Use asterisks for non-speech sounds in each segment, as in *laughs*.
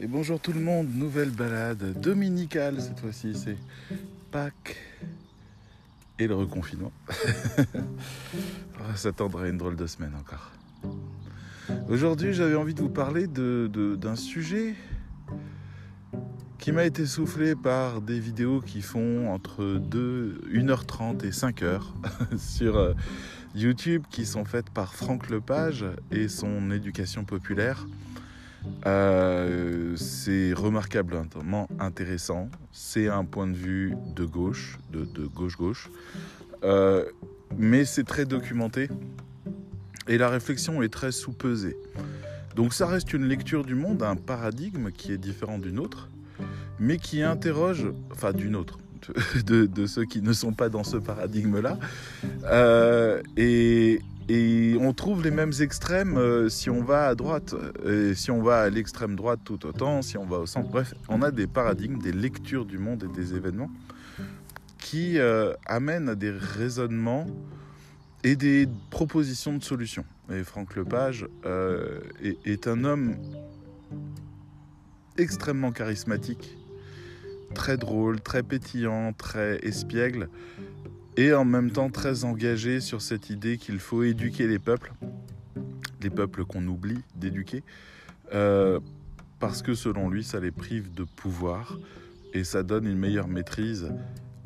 Et bonjour tout le monde, nouvelle balade dominicale cette fois-ci, c'est Pâques et le reconfinement. *laughs* S'attendre à une drôle de semaine encore. Aujourd'hui j'avais envie de vous parler d'un de, sujet qui m'a été soufflé par des vidéos qui font entre 2, 1h30 et 5h *laughs* sur euh, YouTube qui sont faites par Franck Lepage et son éducation populaire. Euh, c'est remarquablement intéressant. C'est un point de vue de gauche, de gauche-gauche. Euh, mais c'est très documenté. Et la réflexion est très sous-pesée. Donc ça reste une lecture du monde, un paradigme qui est différent d'une autre, mais qui interroge, enfin d'une autre, de, ceux qui ne sont pas dans ce paradigme-là. Euh, et, et on trouve les mêmes extrêmes euh, si on va à droite, et si on va à l'extrême droite tout autant, si on va au centre. Bref, on a des paradigmes, des lectures du monde et des événements qui euh, amènent à des raisonnements et des propositions de solutions. Et Franck Lepage euh, est, est un homme extrêmement charismatique, très drôle, très pétillant, très espiègle et en même temps très engagé sur cette idée qu'il faut éduquer les peuples, les peuples qu'on oublie d'éduquer, euh, parce que selon lui, ça les prive de pouvoir et ça donne une meilleure maîtrise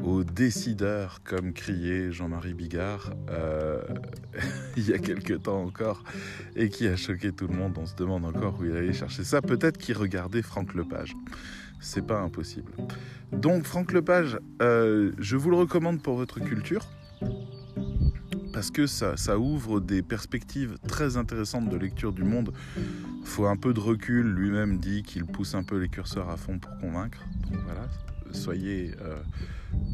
aux décideurs, comme criait Jean-Marie Bigard euh, *laughs* il y a quelque temps encore, et qui a choqué tout le monde. On se demande encore où il allait chercher ça. Peut-être qu'il regardait Franck Lepage c'est pas impossible. Donc Franck Lepage, euh, je vous le recommande pour votre culture parce que ça, ça, ouvre des perspectives très intéressantes de lecture du monde. Faut un peu de recul. Lui-même dit qu'il pousse un peu les curseurs à fond pour convaincre. Donc voilà, soyez euh,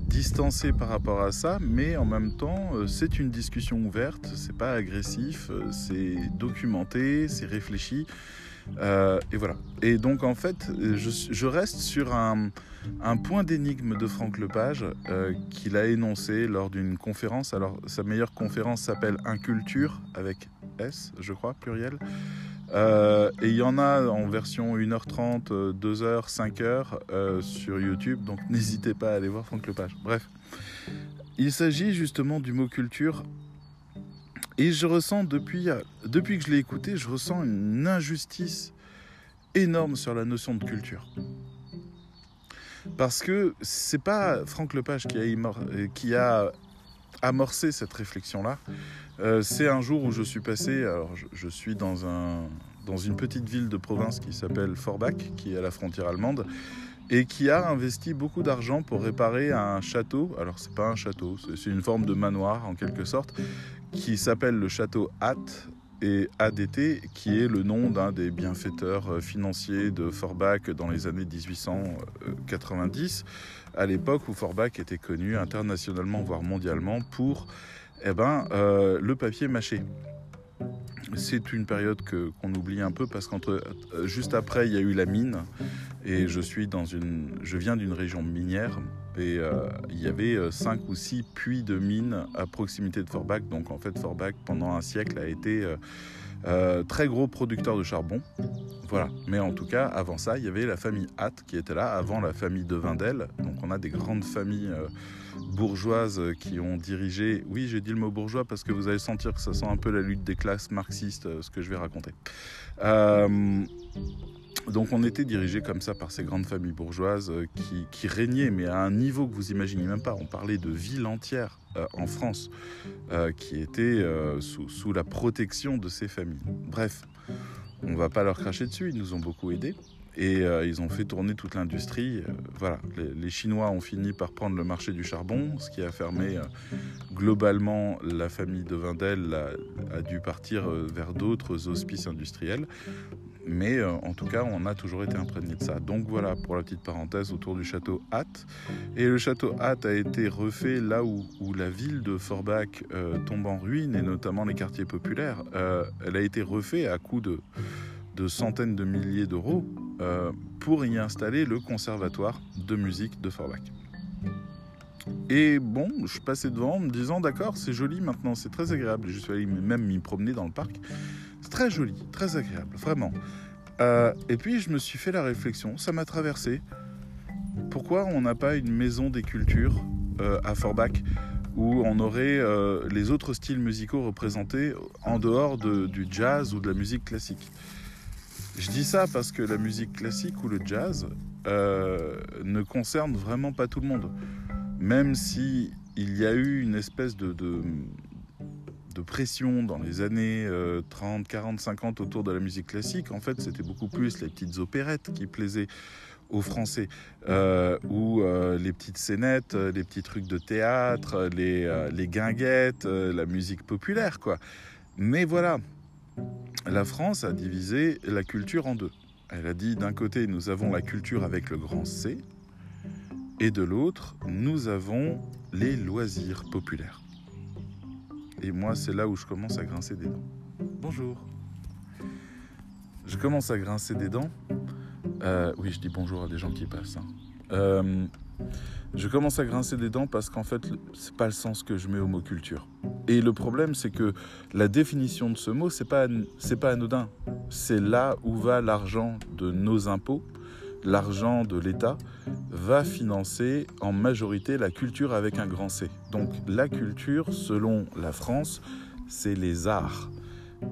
distancés par rapport à ça, mais en même temps, euh, c'est une discussion ouverte. C'est pas agressif, c'est documenté, c'est réfléchi. Euh, et voilà. Et donc en fait, je, reste sur un, point d'énigme de Franck Lepage euh, qu'il a énoncé lors d'une conférence. Alors sa meilleure conférence s'appelle Inculture avec S, je crois, pluriel. Euh, et il y en a en version 1h30, 2h, 5h sur YouTube. Donc n'hésitez pas à aller voir Franck Lepage. Bref. Il s'agit justement du mot culture et je ressens depuis, depuis que je l'ai écouté, je ressens une injustice énorme sur la notion de culture. Parce que c'est pas Franck Lepage qui a, qui a amorcé cette réflexion-là. Euh, c'est un jour où je suis passé, alors je, suis dans, un, dans une petite ville de province qui s'appelle Forbach, qui est à la frontière allemande, et qui a investi beaucoup d'argent pour réparer un château. Alors c'est pas un château, c'est une forme de manoir en quelque sorte, qui s'appelle le château Hatt et ADT, qui est le nom d'un des bienfaiteurs euh, financiers de Forbach dans les années 1890, à l'époque où Forbach était connu internationalement, voire mondialement, pour eh ben, euh, le papier mâché. C'est une période que, qu'on oublie un peu parce qu'entre euh, juste après il y a eu la mine et je suis dans une je viens d'une région minière et euh, il y avait euh, cinq ou six puits de mines à proximité de Forbach. Donc en fait Forbach pendant un siècle a été très gros producteur de charbon voilà mais en tout cas avant ça il y avait la famille Hatt qui était là avant la famille de Vindel donc on a des grandes familles bourgeoises qui ont dirigé. Oui, j'ai dit le mot bourgeois parce que vous allez sentir que ça sent un peu la lutte des classes marxistes, euh, ce que je vais raconter. Euh, donc on était dirigé comme ça par ces grandes familles bourgeoises euh, qui, régnaient, mais à un niveau que vous imaginez même pas. On parlait de villes entières en France qui étaient sous, la protection de ces familles. Bref, on va pas leur cracher dessus, ils nous ont beaucoup aidés. Et euh, ils ont fait tourner toute l'industrie. Euh, voilà, les, Chinois ont fini par prendre le marché du charbon, ce qui a fermé euh, globalement la famille de Vindel a, dû partir vers d'autres hospices industriels. Mais en tout cas, on a toujours été imprégné de ça. Donc voilà pour la petite parenthèse autour du château Hatt. Et le château Hatt a été refait là où, la ville de Forbach tombe en ruine, et notamment les quartiers populaires. elle a été refait à coût de de centaines de milliers d'euros euh, pour y installer le conservatoire de musique de Forbach. Et bon, je passé devant me disant d'accord, c'est joli maintenant, c'est très agréable. Je suis allé même m'y promener dans le parc. C'est très joli, très agréable, vraiment. Euh, et puis je me suis fait la réflexion, ça m'a traversé. Pourquoi on n'a pas une maison des cultures euh, à Forbach où on aurait les autres styles musicaux représentés en dehors du jazz ou de la musique classique? Je dis ça parce que la musique classique ou le jazz ne concerne vraiment pas tout le monde. Même si il y a eu une espèce de de pression dans les années 30, 40, 50 autour de la musique classique, en fait, c'était beaucoup plus les petites opérettes qui plaisaient aux Français, euh, ou euh, les petites scénettes, euh, les petits trucs de théâtre, les, les guinguettes, la musique populaire, quoi. Mais voilà, la France a divisé la culture en deux. Elle a dit d'un côté, nous avons la culture avec le grand C, et de l'autre, nous avons les loisirs populaires. Et moi, c'est là où je commence à grincer des dents. Bonjour. Je commence à grincer des dents. Euh, oui, je dis bonjour à des gens qui passent. Hein. Euh, je commence à grincer des dents parce qu'en fait, c'est pas le sens que je mets au mot culture. Et le problème, c'est que la définition de ce mot, c'est pas, c'est pas anodin. C'est là où va l'argent de nos impôts l'argent de l'État va financer en majorité la culture avec un grand C. Donc la culture, selon la France, c'est les arts.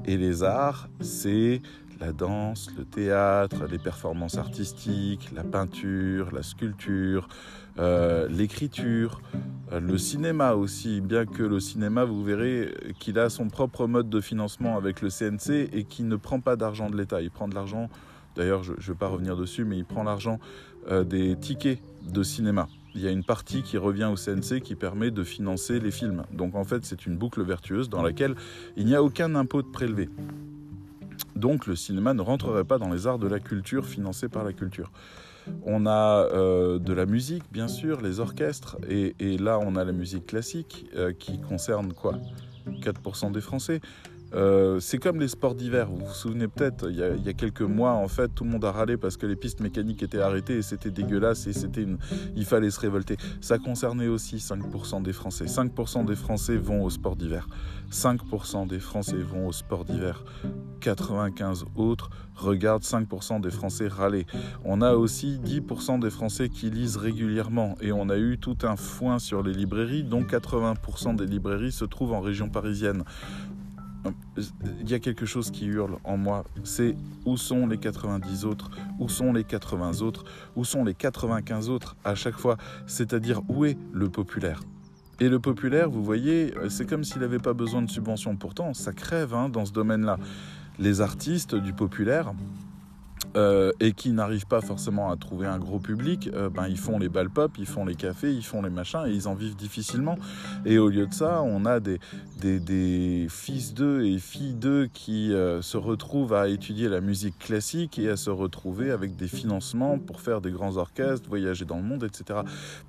Et les arts, c'est la danse, le théâtre, les performances artistiques, la peinture, la sculpture, euh, l'écriture, euh, le cinéma aussi, bien que le cinéma, vous verrez qu'il a son propre mode de financement avec le CNC et qui ne prend pas d'argent de l'État, il prend de l'argent D'ailleurs, je ne vais pas revenir dessus, mais il prend l'argent euh, des tickets de cinéma. Il y a une partie qui revient au CNC qui permet de financer les films. Donc en fait, c'est une boucle vertueuse dans laquelle il n'y a aucun impôt de prélevé. Donc le cinéma ne rentrerait pas dans les arts de la culture financés par la culture. On a euh, de la musique, bien sûr, les orchestres, et, là on a la musique classique euh, qui concerne quoi? 4% des Français. Euh, c'est comme les sports d'hiver. Vous vous souvenez peut-être, il, y a quelques mois, en fait, tout le monde a râlé parce que les pistes mécaniques étaient arrêtées et c'était dégueulasse et c'était une... il fallait se révolter. Ça concernait aussi 5% des Français. 5% des Français vont au sport d'hiver. 5% des Français vont au sport d'hiver. 95 autres regardent 5% des Français râler. On a aussi 10% des Français qui lisent régulièrement et on a eu tout un foin sur les librairies, dont 80% des librairies se trouvent en région parisienne il y a quelque chose qui hurle en moi, c'est où sont les 90 autres, où sont les 80 autres, où sont les 95 autres à chaque fois, c'est-à-dire où est le populaire? Et le populaire, vous voyez, c'est comme s'il n'avait pas besoin de subventions. Pourtant, ça crève hein, dans ce domaine-là. Les artistes du populaire, euh, et qui n'arrivent pas forcément à trouver un gros public, euh, ben, ils font les balles pop, ils font les cafés, ils font les machins et ils en vivent difficilement. Et au lieu de ça, on a des, des, fils d'eux et filles d'eux qui euh, se retrouvent à étudier la musique classique et à se retrouver avec des financements pour faire des grands orchestres, voyager dans le monde, etc.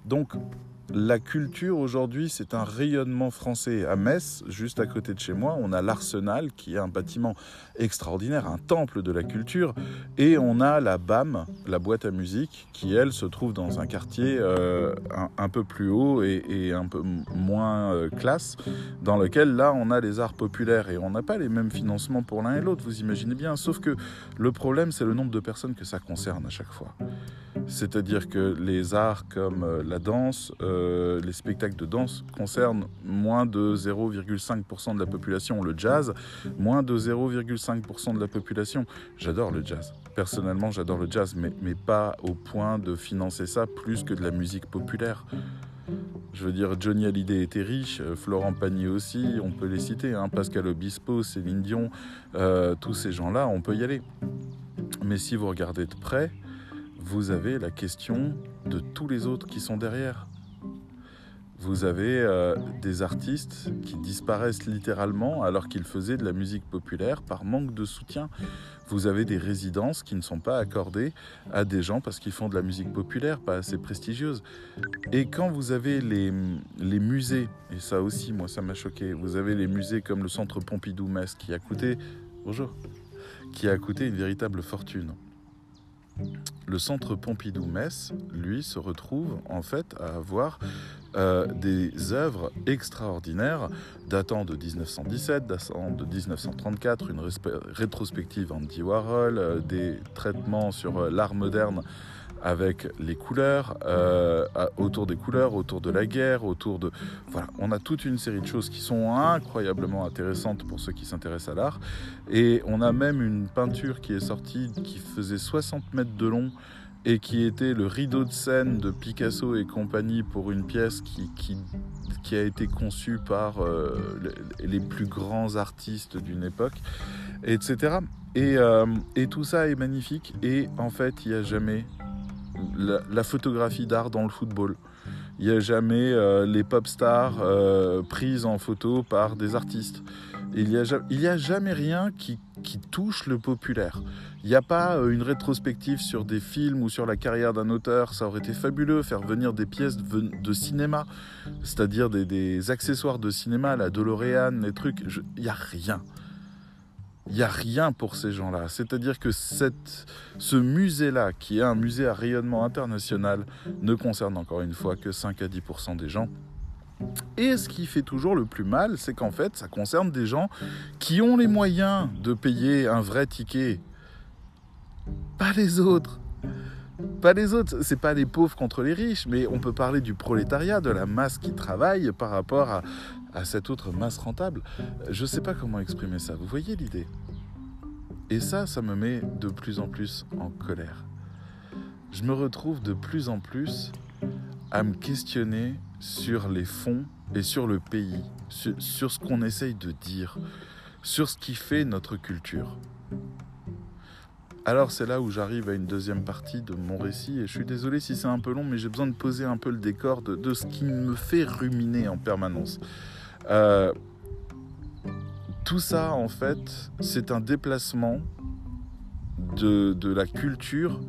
Donc, la culture aujourd'hui, c'est un rayonnement français. À Metz, juste à côté de chez moi, on a l'Arsenal, qui est un bâtiment extraordinaire, un temple de la culture, et on a la BAM, la boîte à musique, qui elle se trouve dans un quartier euh, un, peu plus haut et, un peu moins euh, classe, dans lequel là on a les arts populaires et on n'a pas les mêmes financements pour l'un et l'autre, vous imaginez bien. Sauf que le problème, c'est le nombre de personnes que ça concerne à chaque fois. C'est-à-dire que les arts comme euh, la danse, les spectacles de danse concernent moins de 0,5% de la population. Le jazz, moins de 0,5% de la population. J'adore le jazz. Personnellement, j'adore le jazz, mais, mais pas au point de financer ça plus que de la musique populaire. Je veux dire, Johnny Hallyday était riche, euh, Florent Pagny aussi, on peut les citer, hein, Pascal Obispo, Céline Dion, tous ces gens-là, on peut y aller. Mais si vous regardez de près, vous avez la question de tous les autres qui sont derrière. Vous avez euh, des artistes qui disparaissent littéralement alors qu'ils faisaient de la musique populaire par manque de soutien. Vous avez des résidences qui ne sont pas accordées à des gens parce qu'ils font de la musique populaire, pas assez prestigieuse. Et quand vous avez les, les musées, et ça aussi, moi, ça m'a choqué, vous avez les musées comme le Centre Pompidou-Metz qui a coûté, bonjour, qui a coûté une véritable fortune le centre Pompidou-Metz, lui, se retrouve en fait à avoir euh, des œuvres extraordinaires datant de 1917, datant de 1934, une rétrospective Andy Warhol, euh, des traitements sur euh, l'art moderne avec les couleurs, autour des couleurs, autour de la guerre, autour de... Voilà, on a toute une série de choses qui sont incroyablement intéressantes pour ceux qui s'intéressent à l'art. Et on a même une peinture qui est sortie qui faisait 60 mètres de long et qui était le rideau de scène de Picasso et compagnie pour une pièce qui, qui, a été conçue par euh, les, plus grands artistes d'une époque, etc. Et, euh, et, tout ça est magnifique et en fait il n'y a jamais la, photographie d'art dans le football. Il n'y a jamais euh, les pop stars prises en photo par des artistes. Il n'y a, jamais rien qui, qui touche le populaire. Il n'y a pas euh, une rétrospective sur des films ou sur la carrière d'un auteur. Ça aurait été fabuleux, faire venir des pièces de cinéma, c'est-à-dire des, accessoires de cinéma, la DeLorean, les trucs. Il n'y a rien. Il n'y a rien pour ces gens-là. C'est-à-dire que ce musée-là, qui est un musée à rayonnement international, ne concerne encore une fois que 5 à 10% des gens. Et ce qui fait toujours le plus mal, c'est qu'en fait, ça concerne des gens qui ont les moyens de payer un vrai ticket pas les autres. Pas les autres, c'est pas les pauvres contre les riches, mais on peut parler du prolétariat, de la masse qui travaille par rapport à, à cette autre masse rentable. Je sais pas comment exprimer ça, vous voyez l'idée? Et ça, ça me met de plus en plus en colère. Je me retrouve de plus en plus à me questionner sur les fonds et sur le pays, sur, sur ce qu'on essaye de dire, sur ce qui fait notre culture. Alors c'est là où j'arrive à une deuxième partie de mon récit et je suis désolé si c'est un peu long mais j'ai besoin de poser un peu le décor de, ce qui me fait ruminer en permanence. Euh, tout ça en fait c'est un déplacement de, de la culture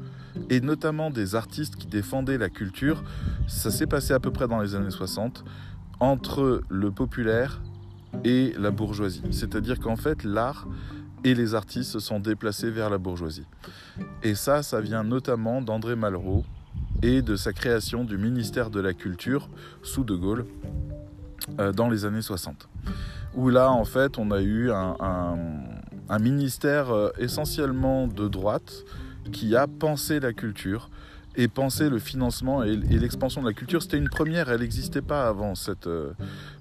et notamment des artistes qui défendaient la culture. Ça s'est passé à peu près dans les années 60 entre le populaire et la bourgeoisie. C'est-à-dire qu'en fait l'art et les artistes se sont déplacés vers la bourgeoisie. Et ça, ça vient notamment d'André Malraux et de sa création du ministère de la Culture sous De Gaulle dans les années 60. Où là, en fait, on a eu un, ministère euh, essentiellement de droite qui a pensé la culture et penser le financement et, l'expansion de la culture. C'était une première, elle n'existait pas avant cette, euh,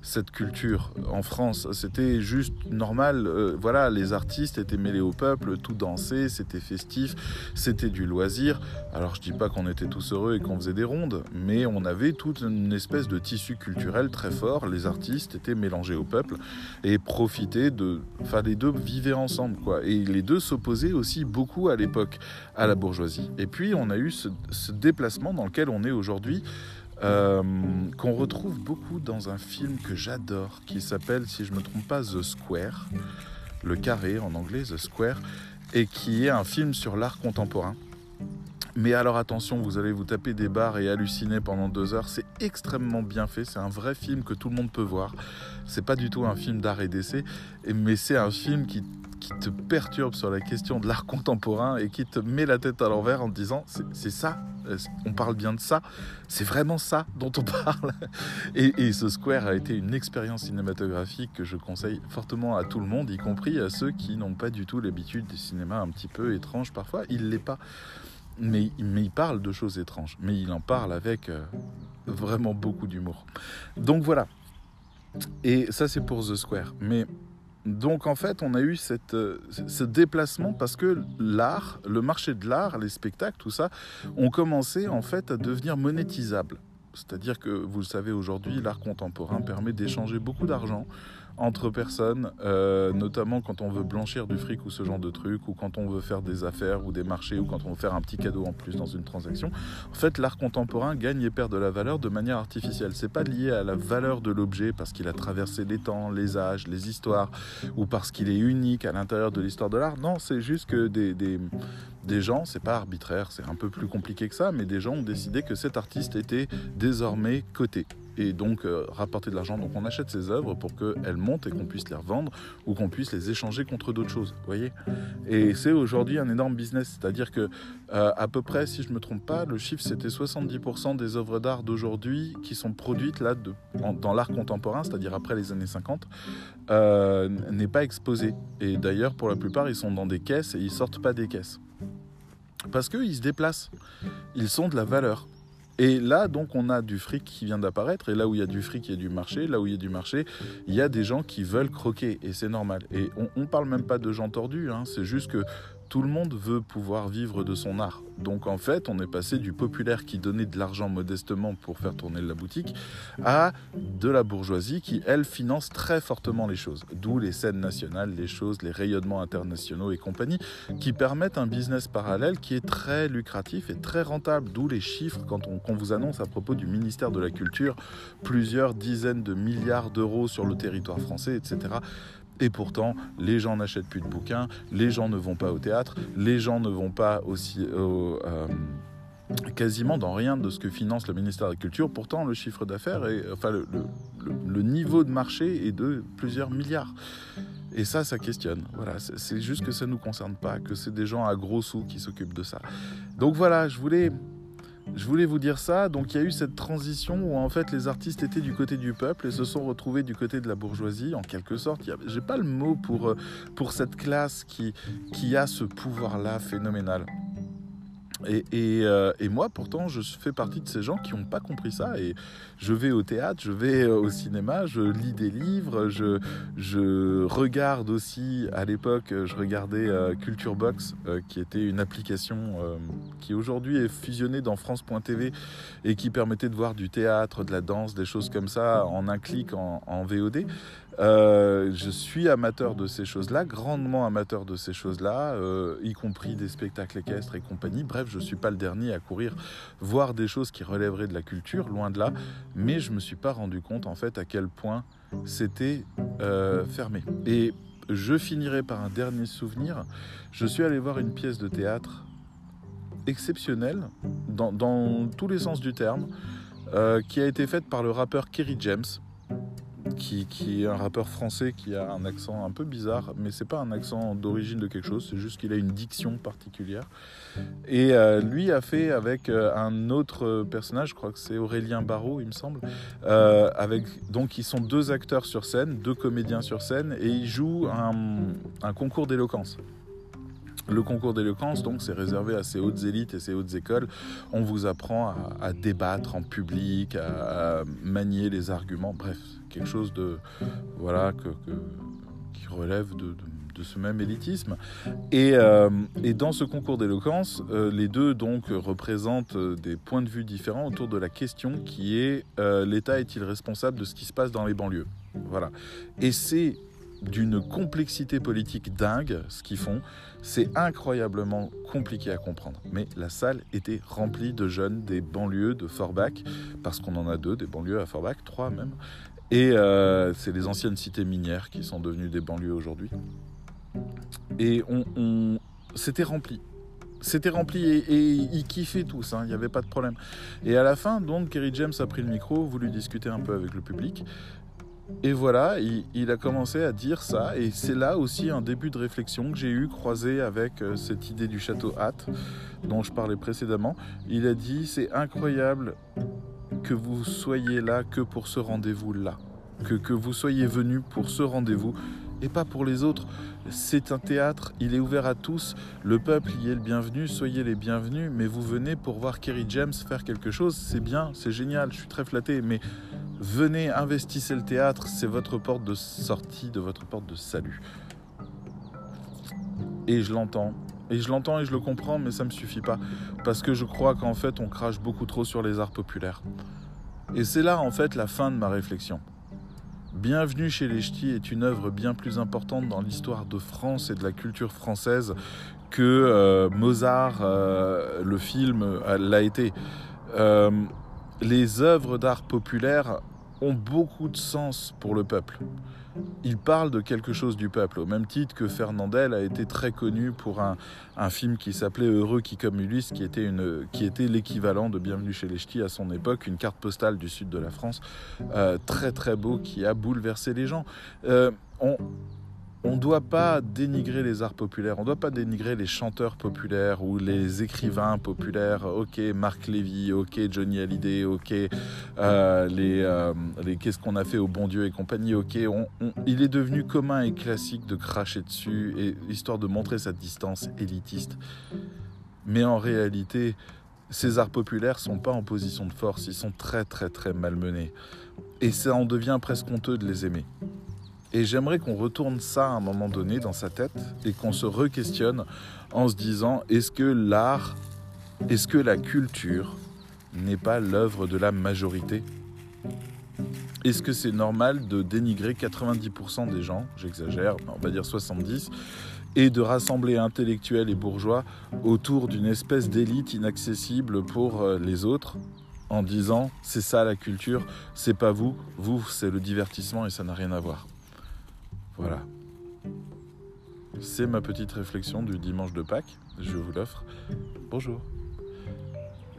cette culture en France. C'était juste normal. Euh, voilà, les artistes étaient mêlés au peuple, tout dansait, c'était festif, c'était du loisir. Alors je dis pas qu'on était tous heureux et qu'on faisait des rondes, mais on avait toute une espèce de tissu culturel très fort. Les artistes étaient mélangés au peuple et profitaient de. Enfin, les deux vivaient ensemble, quoi. Et les deux s'opposaient aussi beaucoup à l'époque à la bourgeoisie. Et puis on a eu ce déplacement dans lequel on est aujourd'hui, euh, qu'on retrouve beaucoup dans un film que j'adore, qui s'appelle, si je ne me trompe pas, The Square, le carré en anglais, The Square, et qui est un film sur l'art contemporain. Mais alors attention, vous allez vous taper des barres et halluciner pendant deux heures. C'est extrêmement bien fait. C'est un vrai film que tout le monde peut voir. C'est pas du tout un film d'art et d'essai, mais c'est un film qui qui te perturbe sur la question de l'art contemporain et qui te met la tête à l'envers en te disant c'est ça, on parle bien de ça, c'est vraiment ça dont on *laughs* parle. Et, ce Square a été une expérience cinématographique que je conseille fortement à tout le monde, y compris à ceux qui n'ont pas du tout l'habitude des cinémas un petit peu étranges parfois. Il l'est pas. Mais, mais, il parle de choses étranges, mais il en parle avec euh, vraiment beaucoup d'humour. Donc voilà. Et ça c'est pour The Square. Mais donc en fait, on a eu euh, ce déplacement parce que l'art, le marché de l'art, les spectacles, tout ça, ont commencé en fait à devenir monétisables. C'est-à-dire que vous le savez aujourd'hui, l'art contemporain permet d'échanger beaucoup d'argent entre personnes, euh, notamment quand on veut blanchir du fric ou ce genre de truc, ou quand on veut faire des affaires ou des marchés, ou quand on veut faire un petit cadeau en plus dans une transaction. En fait, l'art contemporain gagne et perd de la valeur de manière artificielle. C'est pas lié à la valeur de l'objet parce qu'il a traversé les temps, les âges, les histoires, ou parce qu'il est unique à l'intérieur de l'histoire de l'art. Non, c'est juste que des, des, des gens, c'est pas arbitraire, c'est un peu plus compliqué que ça, mais des gens ont décidé que cet artiste était désormais coté. Et donc euh, rapporter de l'argent. Donc on achète ces œuvres pour qu'elles montent et qu'on puisse les revendre ou qu'on puisse les échanger contre d'autres choses. voyez Et c'est aujourd'hui un énorme business. C'est-à-dire que euh, à peu près, si je ne me trompe pas, le chiffre c'était 70% des œuvres d'art d'aujourd'hui qui sont produites là dans l'art contemporain, c'est-à-dire après les années 50, euh, n'est pas exposé. Et d'ailleurs, pour la plupart, ils sont dans des caisses et ils sortent pas des caisses. Parce qu'ils se déplacent. Ils sont de la valeur. Et là, donc, on a du fric qui vient d'apparaître. Et là où il y a du fric, il y a du marché. Là où il y a du marché, il y a des gens qui veulent croquer. Et c'est normal. Et on ne parle même pas de gens tordus. Hein. C'est juste que tout le monde veut pouvoir vivre de son art. Donc en fait, on est passé du populaire qui donnait de l'argent modestement pour faire tourner la boutique à de la bourgeoisie qui, elle, finance très fortement les choses. D'où les scènes nationales, les choses, les rayonnements internationaux et compagnie, qui permettent un business parallèle qui est très lucratif et très rentable. D'où les chiffres quand on, vous annonce à propos du ministère de la Culture plusieurs dizaines de milliards d'euros sur le territoire français, etc. Et pourtant, les gens n'achètent plus de bouquins, les gens ne vont pas au théâtre, les gens ne vont pas aussi euh, quasiment dans rien de ce que finance le ministère de la Culture. Pourtant, le chiffre d'affaires, enfin le, niveau de marché est de plusieurs milliards. Et ça, ça questionne. Voilà, c'est juste que ça ne nous concerne pas, que c'est des gens à gros sous qui s'occupent de ça. Donc voilà, je voulais je voulais vous dire ça. Donc il y a eu cette transition où en fait les artistes étaient du côté du peuple et se sont retrouvés du côté de la bourgeoisie, en quelque sorte. J'ai pas le mot pour, euh, pour cette classe qui, qui a ce pouvoir-là phénoménal. Euh, et, moi, pourtant, je fais partie de ces gens qui n'ont pas compris ça. Et je vais au théâtre, je vais euh, au cinéma, je lis des livres, je, je regarde aussi, à l'époque, je regardais euh, Culture Box, qui était une application qui aujourd'hui est fusionnée dans France.tv et qui permettait de voir du théâtre, de la danse, des choses comme ça en un clic en VOD. Euh, je suis amateur de ces choses-là, grandement amateur de ces choses-là, euh, y compris des spectacles équestres et compagnie. Bref, je ne suis pas le dernier à courir voir des choses qui relèveraient de la culture, loin de là, mais je ne me suis pas rendu compte en fait à quel point c'était euh, fermé. Et je finirai par un dernier souvenir. Je suis allé voir une pièce de théâtre exceptionnelle, dans, dans tous les sens du terme, qui a été faite par le rappeur Kerry James qui, est un rappeur français qui a un accent un peu bizarre, mais c'est pas un accent d'origine de quelque chose, c'est juste qu'il a une diction particulière. Et euh, lui a fait avec euh, un autre personnage, je crois que c'est Aurélien Barraud, il me semble, euh, avec donc ils sont deux acteurs sur scène, deux comédiens sur scène, et ils jouent un concours d'éloquence. Le concours d'éloquence, donc, c'est réservé à ces hautes élites et ces hautes écoles. On vous apprend à, débattre en public, à, manier les arguments, bref, quelque chose de, voilà, qui relève de, ce même élitisme. Et, euh, dans ce concours d'éloquence, euh, les deux donc représentent euh, des points de vue différents autour de la question qui est l'État est-il responsable de ce qui se passe dans les banlieues? Voilà. Et c'est d'une complexité politique dingue ce qu'ils font. C'est incroyablement compliqué à comprendre. Mais la salle était remplie de jeunes des banlieues de Forbach, parce qu'on en a deux, des banlieues à Forbach, trois même. Et euh, c'est les anciennes cités minières qui sont devenues des banlieues aujourd'hui. Et on, c'était rempli. C'était rempli et, ils kiffaient tous, hein, il n'y avait pas de problème. Et à la fin, donc, Kerry James a pris le micro, voulu discuter un peu avec le public. Et voilà, il, a commencé à dire ça, et c'est là aussi un début de réflexion que j'ai eu croisé avec euh, cette idée du château Hatt dont je parlais précédemment. Il a dit c'est incroyable que vous soyez là que pour ce rendez-vous-là, que, que vous soyez venu pour ce rendez-vous et pas pour les autres. C'est un théâtre, il est ouvert à tous, le peuple y est le bienvenu, soyez les bienvenus, mais vous venez pour voir Kerry James faire quelque chose, c'est bien, c'est génial, je suis très flatté, mais venez, investissez le théâtre, c'est votre porte de sortie, de votre porte de salut. Et je l'entends, et je l'entends et je le comprends, mais ça ne me suffit pas, parce que je crois qu'en fait on crache beaucoup trop sur les arts populaires. Et c'est là en fait la fin de ma réflexion. Bienvenue chez les Ch'tis est une œuvre bien plus importante dans l'histoire de France et de la culture française que euh, Mozart, euh, le film, euh, l'a été. Les œuvres d'art populaire ont beaucoup de sens pour le peuple. il parle de quelque chose du peuple, au même titre que Fernandel a été très connu pour un, film qui s'appelait Heureux qui comme Ulysse, qui était, qui était l'équivalent de Bienvenue chez les Ch'tis à son époque, une carte postale du sud de la France, euh, très très beau, qui a bouleversé les gens. Euh, on ne doit pas dénigrer les arts populaires, on ne doit pas dénigrer les chanteurs populaires ou les écrivains populaires. Ok, Marc Lévy, ok, Johnny Hallyday, ok, euh, les, euh, les qu'est-ce qu'on a fait au bon Dieu et compagnie, ok. il est devenu commun et classique de cracher dessus, et, histoire de montrer sa distance élitiste. Mais en réalité, ces arts populaires sont pas en position de force, ils sont très très très malmenés. Et ça en devient presque honteux de les aimer. Et j'aimerais qu'on retourne ça à un moment donné dans sa tête et qu'on se re-questionne en se disant est-ce que l'art, est-ce que la culture n'est pas l'œuvre de la majorité? Est-ce que c'est normal de dénigrer 90% des gens, j'exagère, on va dire 70, et de rassembler intellectuels et bourgeois autour d'une espèce d'élite inaccessible pour euh, les autres en disant c'est ça la culture, c'est pas vous, vous c'est le divertissement et ça n'a rien à voir? Voilà. C'est ma petite réflexion du dimanche de Pâques. Je vous l'offre. Bonjour.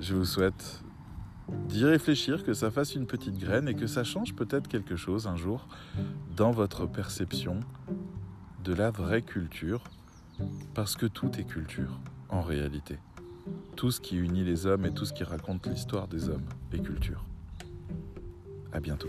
Je vous souhaite d'y réfléchir, que ça fasse une petite graine et que ça change peut-être quelque chose un jour dans votre perception de la vraie culture. Parce que tout est culture, en réalité. Tout ce qui unit les hommes et tout ce qui raconte l'histoire des hommes est culture. À bientôt.